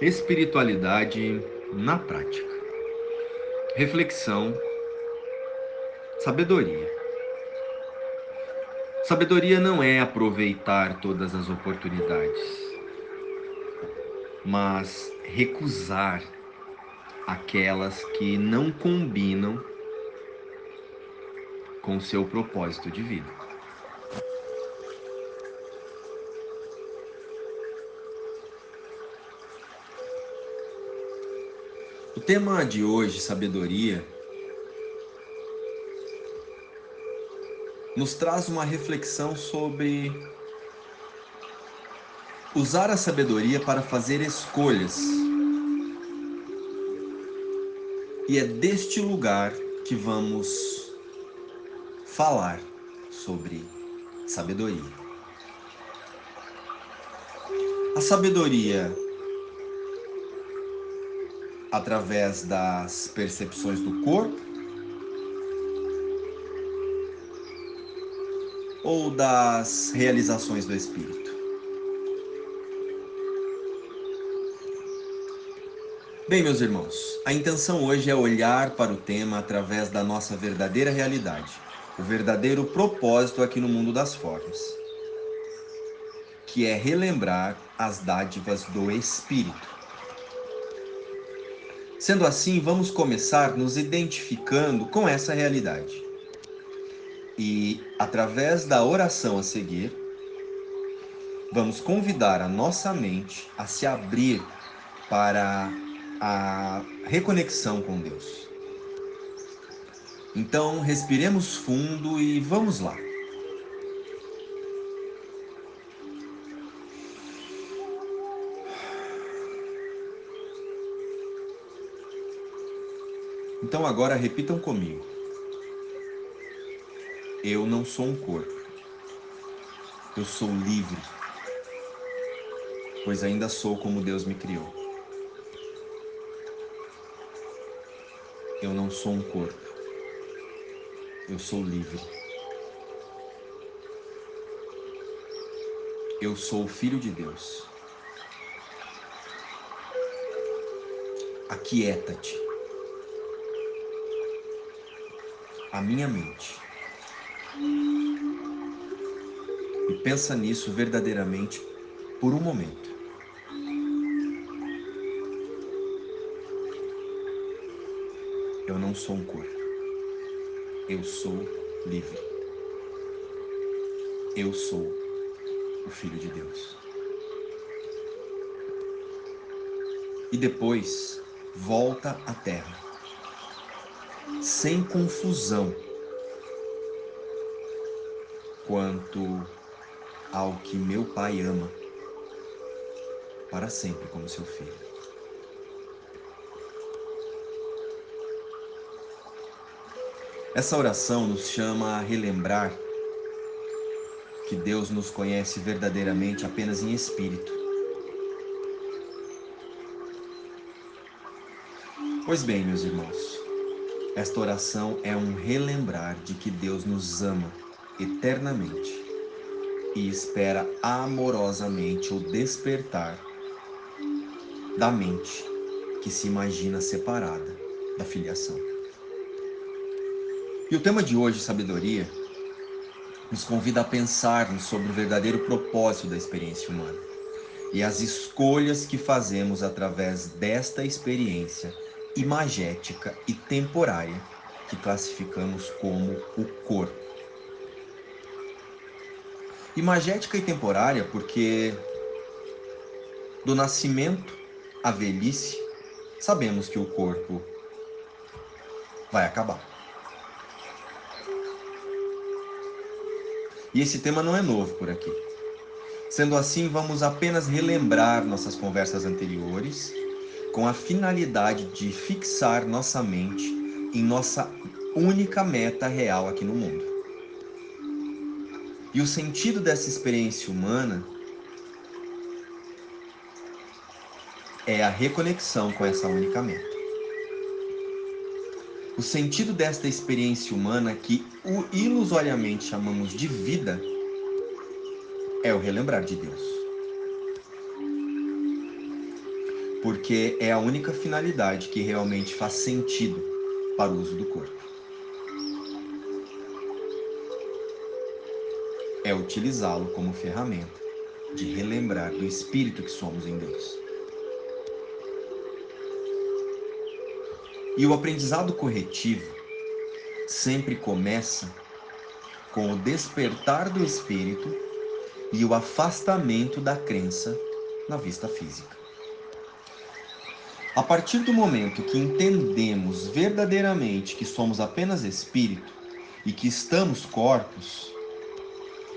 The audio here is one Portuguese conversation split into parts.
Espiritualidade na prática. Reflexão. Sabedoria. Sabedoria não é aproveitar todas as oportunidades, mas recusar aquelas que não combinam com seu propósito de vida. Tema de hoje, sabedoria, nos traz uma reflexão sobre usar a sabedoria para fazer escolhas. E é deste lugar que vamos falar sobre sabedoria. A sabedoria através das percepções do corpo ou das realizações do espírito? Bem, meus irmãos, a intenção hoje é olhar para o tema através da nossa verdadeira realidade, o verdadeiro propósito aqui no mundo das formas, que é relembrar as dádivas do espírito. Sendo assim, vamos começar nos identificando com essa realidade. E, através da oração a seguir, vamos convidar a nossa mente a se abrir para a reconexão com Deus. Então, respiremos fundo e vamos lá. Então agora repitam comigo. Eu não sou um corpo. Eu sou livre, pois ainda sou como Deus me criou. Eu não sou um corpo. Eu sou livre. Eu sou o Filho de Deus. Aquieta-te. A minha mente. E pensa nisso verdadeiramente por um momento. Eu não sou um corpo. Eu sou livre. Eu sou o Filho de Deus. E depois volta à terra sem confusão quanto ao que meu Pai ama para sempre como seu filho. Essa oração nos chama a relembrar que Deus nos conhece verdadeiramente apenas em espírito. Pois bem, meus irmãos, esta oração é um relembrar de que Deus nos ama eternamente e espera amorosamente o despertar da mente que se imagina separada da filiação. E o tema de hoje, sabedoria, nos convida a pensarmos sobre o verdadeiro propósito da experiência humana e as escolhas que fazemos através desta experiência imagética e temporária que classificamos como o corpo. Imagética e temporária porque do nascimento à velhice sabemos que o corpo vai acabar. E esse tema não é novo por aqui. Sendo assim, vamos apenas relembrar nossas conversas anteriores com a finalidade de fixar nossa mente em nossa única meta real aqui no mundo. E o sentido dessa experiência humana é a reconexão com essa única meta. O sentido desta experiência humana, que ilusoriamente chamamos de vida, é o relembrar de Deus. Porque é a única finalidade que realmente faz sentido para o uso do corpo. É utilizá-lo como ferramenta de relembrar do espírito que somos em Deus. E o aprendizado corretivo sempre começa com o despertar do espírito e o afastamento da crença na vista física. A partir do momento que entendemos verdadeiramente que somos apenas espírito e que estamos corpos,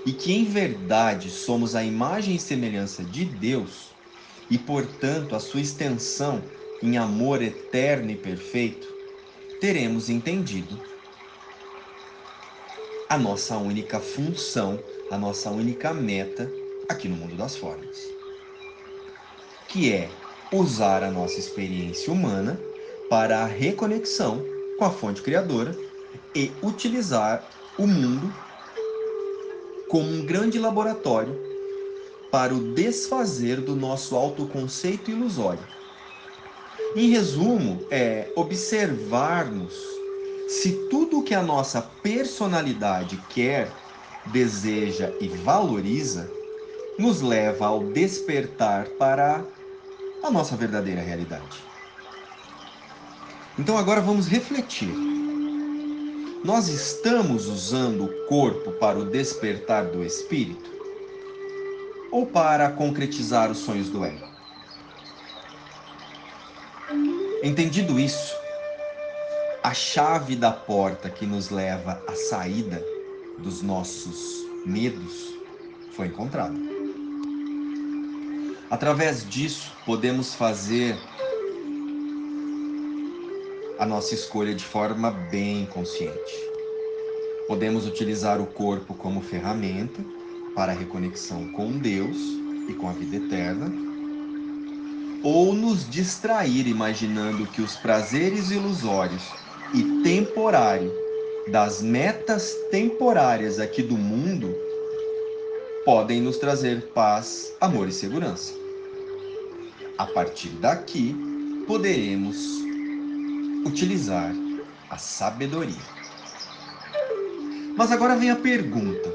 e que em verdade somos a imagem e semelhança de Deus, e portanto a sua extensão em amor eterno e perfeito, teremos entendido a nossa única função, a nossa única meta aqui no mundo das formas, que é usar a nossa experiência humana para a reconexão com a fonte criadora e utilizar o mundo como um grande laboratório para o desfazer do nosso autoconceito ilusório. Em resumo, é observarmos se tudo que a nossa personalidade quer, deseja e valoriza nos leva ao despertar para a nossa verdadeira realidade. Então agora vamos refletir. Nós estamos usando o corpo para o despertar do espírito? Ou para concretizar os sonhos do ego? Entendido isso, a chave da porta que nos leva à saída dos nossos medos foi encontrada. Através disso, podemos fazer a nossa escolha de forma bem consciente. Podemos utilizar o corpo como ferramenta para a reconexão com Deus e com a vida eterna, ou nos distrair imaginando que os prazeres ilusórios e temporários das metas temporárias aqui do mundo podem nos trazer paz, amor e segurança. A partir daqui, poderemos utilizar a sabedoria. Mas agora vem a pergunta.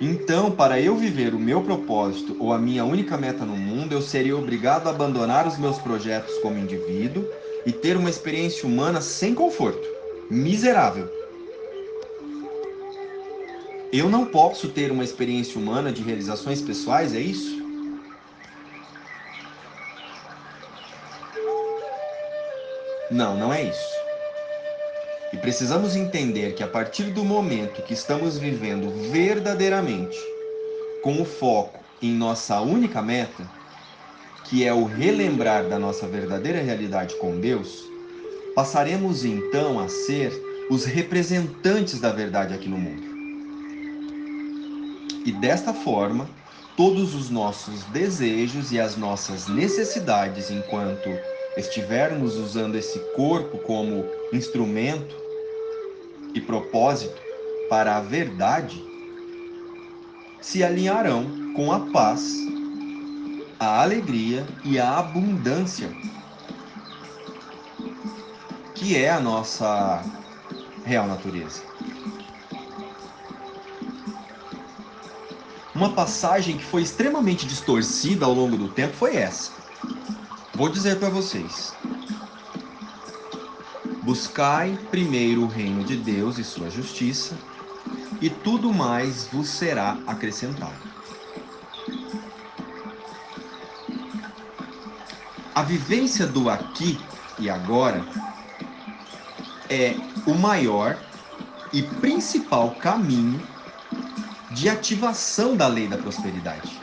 Então, para eu viver o meu propósito ou a minha única meta no mundo, eu seria obrigado a abandonar os meus projetos como indivíduo e ter uma experiência humana sem conforto, miserável. Eu não posso ter uma experiência humana de realizações pessoais, é isso? Não, não é isso. E precisamos entender que a partir do momento que estamos vivendo verdadeiramente com o foco em nossa única meta, que é o relembrar da nossa verdadeira realidade com Deus, passaremos então a ser os representantes da verdade aqui no mundo. E desta forma, todos os nossos desejos e as nossas necessidades, enquanto estivermos usando esse corpo como instrumento e propósito para a verdade, se alinharão com a paz, a alegria e a abundância, que é a nossa real natureza. Uma passagem que foi extremamente distorcida ao longo do tempo foi essa. Vou dizer para vocês. Buscai primeiro o reino de Deus e sua justiça, e tudo mais vos será acrescentado. A vivência do aqui e agora é o maior e principal caminho de ativação da lei da prosperidade.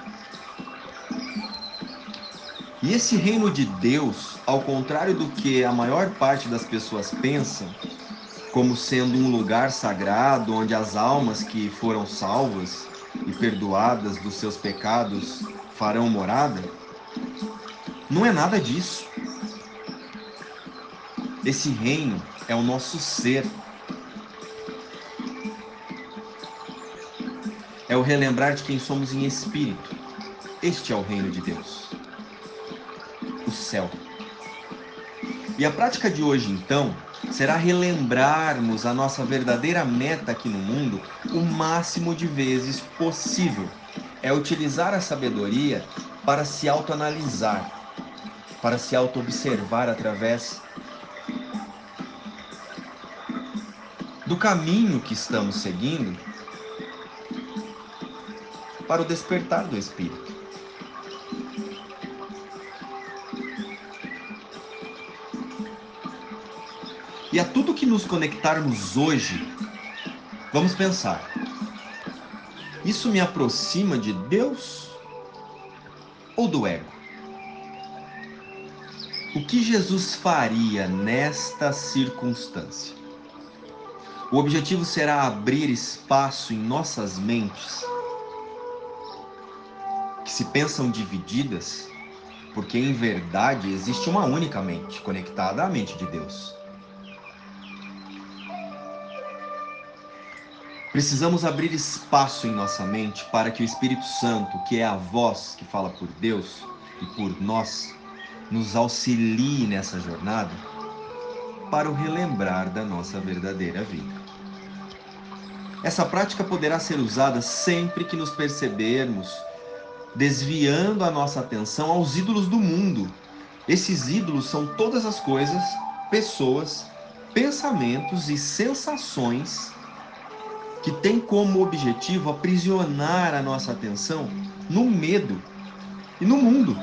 E esse reino de Deus, ao contrário do que a maior parte das pessoas pensam, como sendo um lugar sagrado onde as almas que foram salvas e perdoadas dos seus pecados farão morada, não é nada disso. Esse reino é o nosso ser, é o relembrar de quem somos em espírito Este é o reino de Deus, o céu. E a prática de hoje, então, será relembrarmos a nossa verdadeira meta aqui no mundo o máximo de vezes possível. É utilizar a sabedoria para se autoanalisar, para se auto-observar através do caminho que estamos seguindo para o despertar do espírito. E a tudo que nos conectarmos hoje, vamos pensar: isso me aproxima de Deus ou do ego? O que Jesus faria nesta circunstância? O objetivo será abrir espaço em nossas mentes se pensam divididas, porque em verdade existe uma única mente conectada à mente de Deus. Precisamos abrir espaço em nossa mente para que o Espírito Santo, que é a voz que fala por Deus e por nós, nos auxilie nessa jornada para o relembrar da nossa verdadeira vida. Essa prática poderá ser usada sempre que nos percebermos desviando a nossa atenção aos ídolos do mundo. Esses ídolos são todas as coisas, pessoas, pensamentos e sensações que tem como objetivo aprisionar a nossa atenção no medo e no mundo.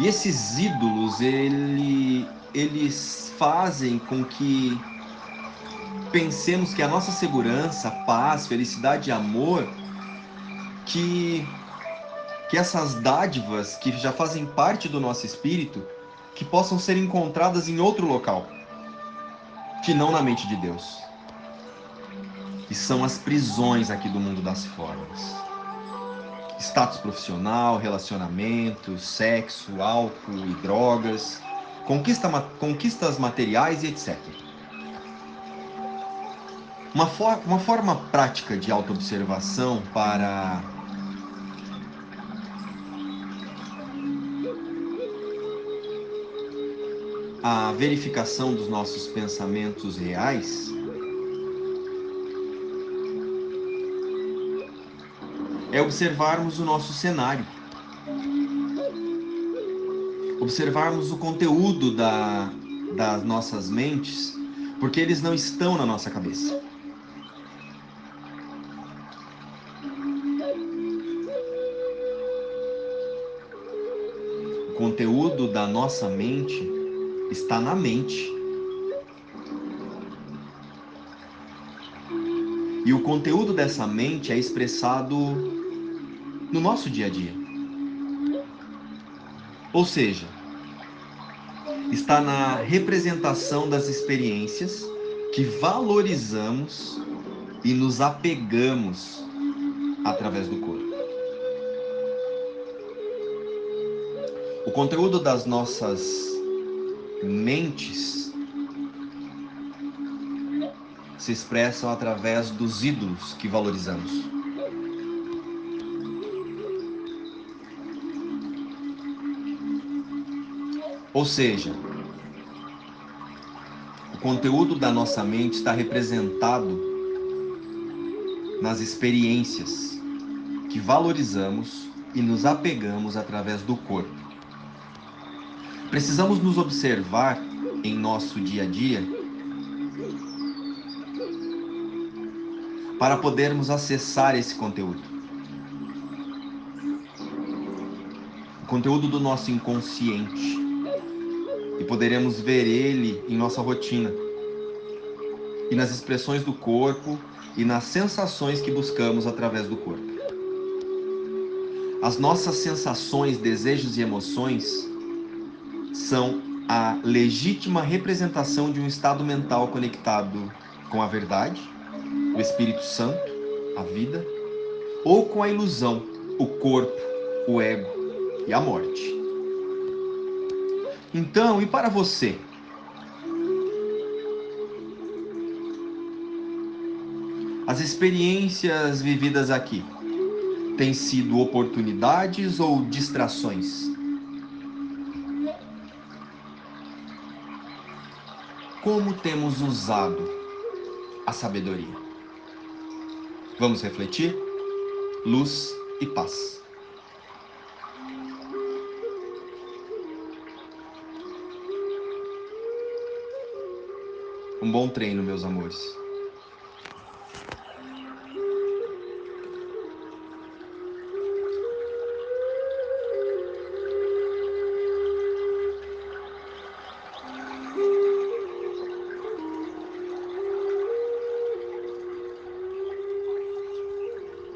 E esses ídolos, ele, eles fazem com que pensemos que a nossa segurança, paz, felicidade e amor, que, que essas dádivas que já fazem parte do nosso espírito, que possam ser encontradas em outro local, que não na mente de Deus. Que são as prisões aqui do mundo das formas. Status profissional, relacionamento, sexo, álcool e drogas, conquista, conquistas materiais e etc. Uma, for, uma forma prática de autoobservação para a verificação dos nossos pensamentos reais, é observarmos o nosso cenário, observarmos o conteúdo da, das nossas mentes, porque eles não estão na nossa cabeça. Conteúdo da nossa mente está na mente. E o conteúdo dessa mente é expressado no nosso dia a dia. Ou seja, está na representação das experiências que valorizamos e nos apegamos através do corpo. Conteúdo das nossas mentes se expressam através dos ídolos que valorizamos. Ou seja, o conteúdo da nossa mente está representado nas experiências que valorizamos e nos apegamos através do corpo. Precisamos nos observar em nosso dia a dia para podermos acessar esse conteúdo. O conteúdo do nosso inconsciente. E poderemos ver ele em nossa rotina e nas expressões do corpo e nas sensações que buscamos através do corpo. As nossas sensações, desejos e emoções são a legítima representação de um estado mental conectado com a verdade, o Espírito Santo, a vida, ou com a ilusão, o corpo, o ego e a morte. Então, e para você? As experiências vividas aqui têm sido oportunidades ou distrações? Como temos usado a sabedoria? Vamos refletir? Luz e paz. Um bom treino, meus amores.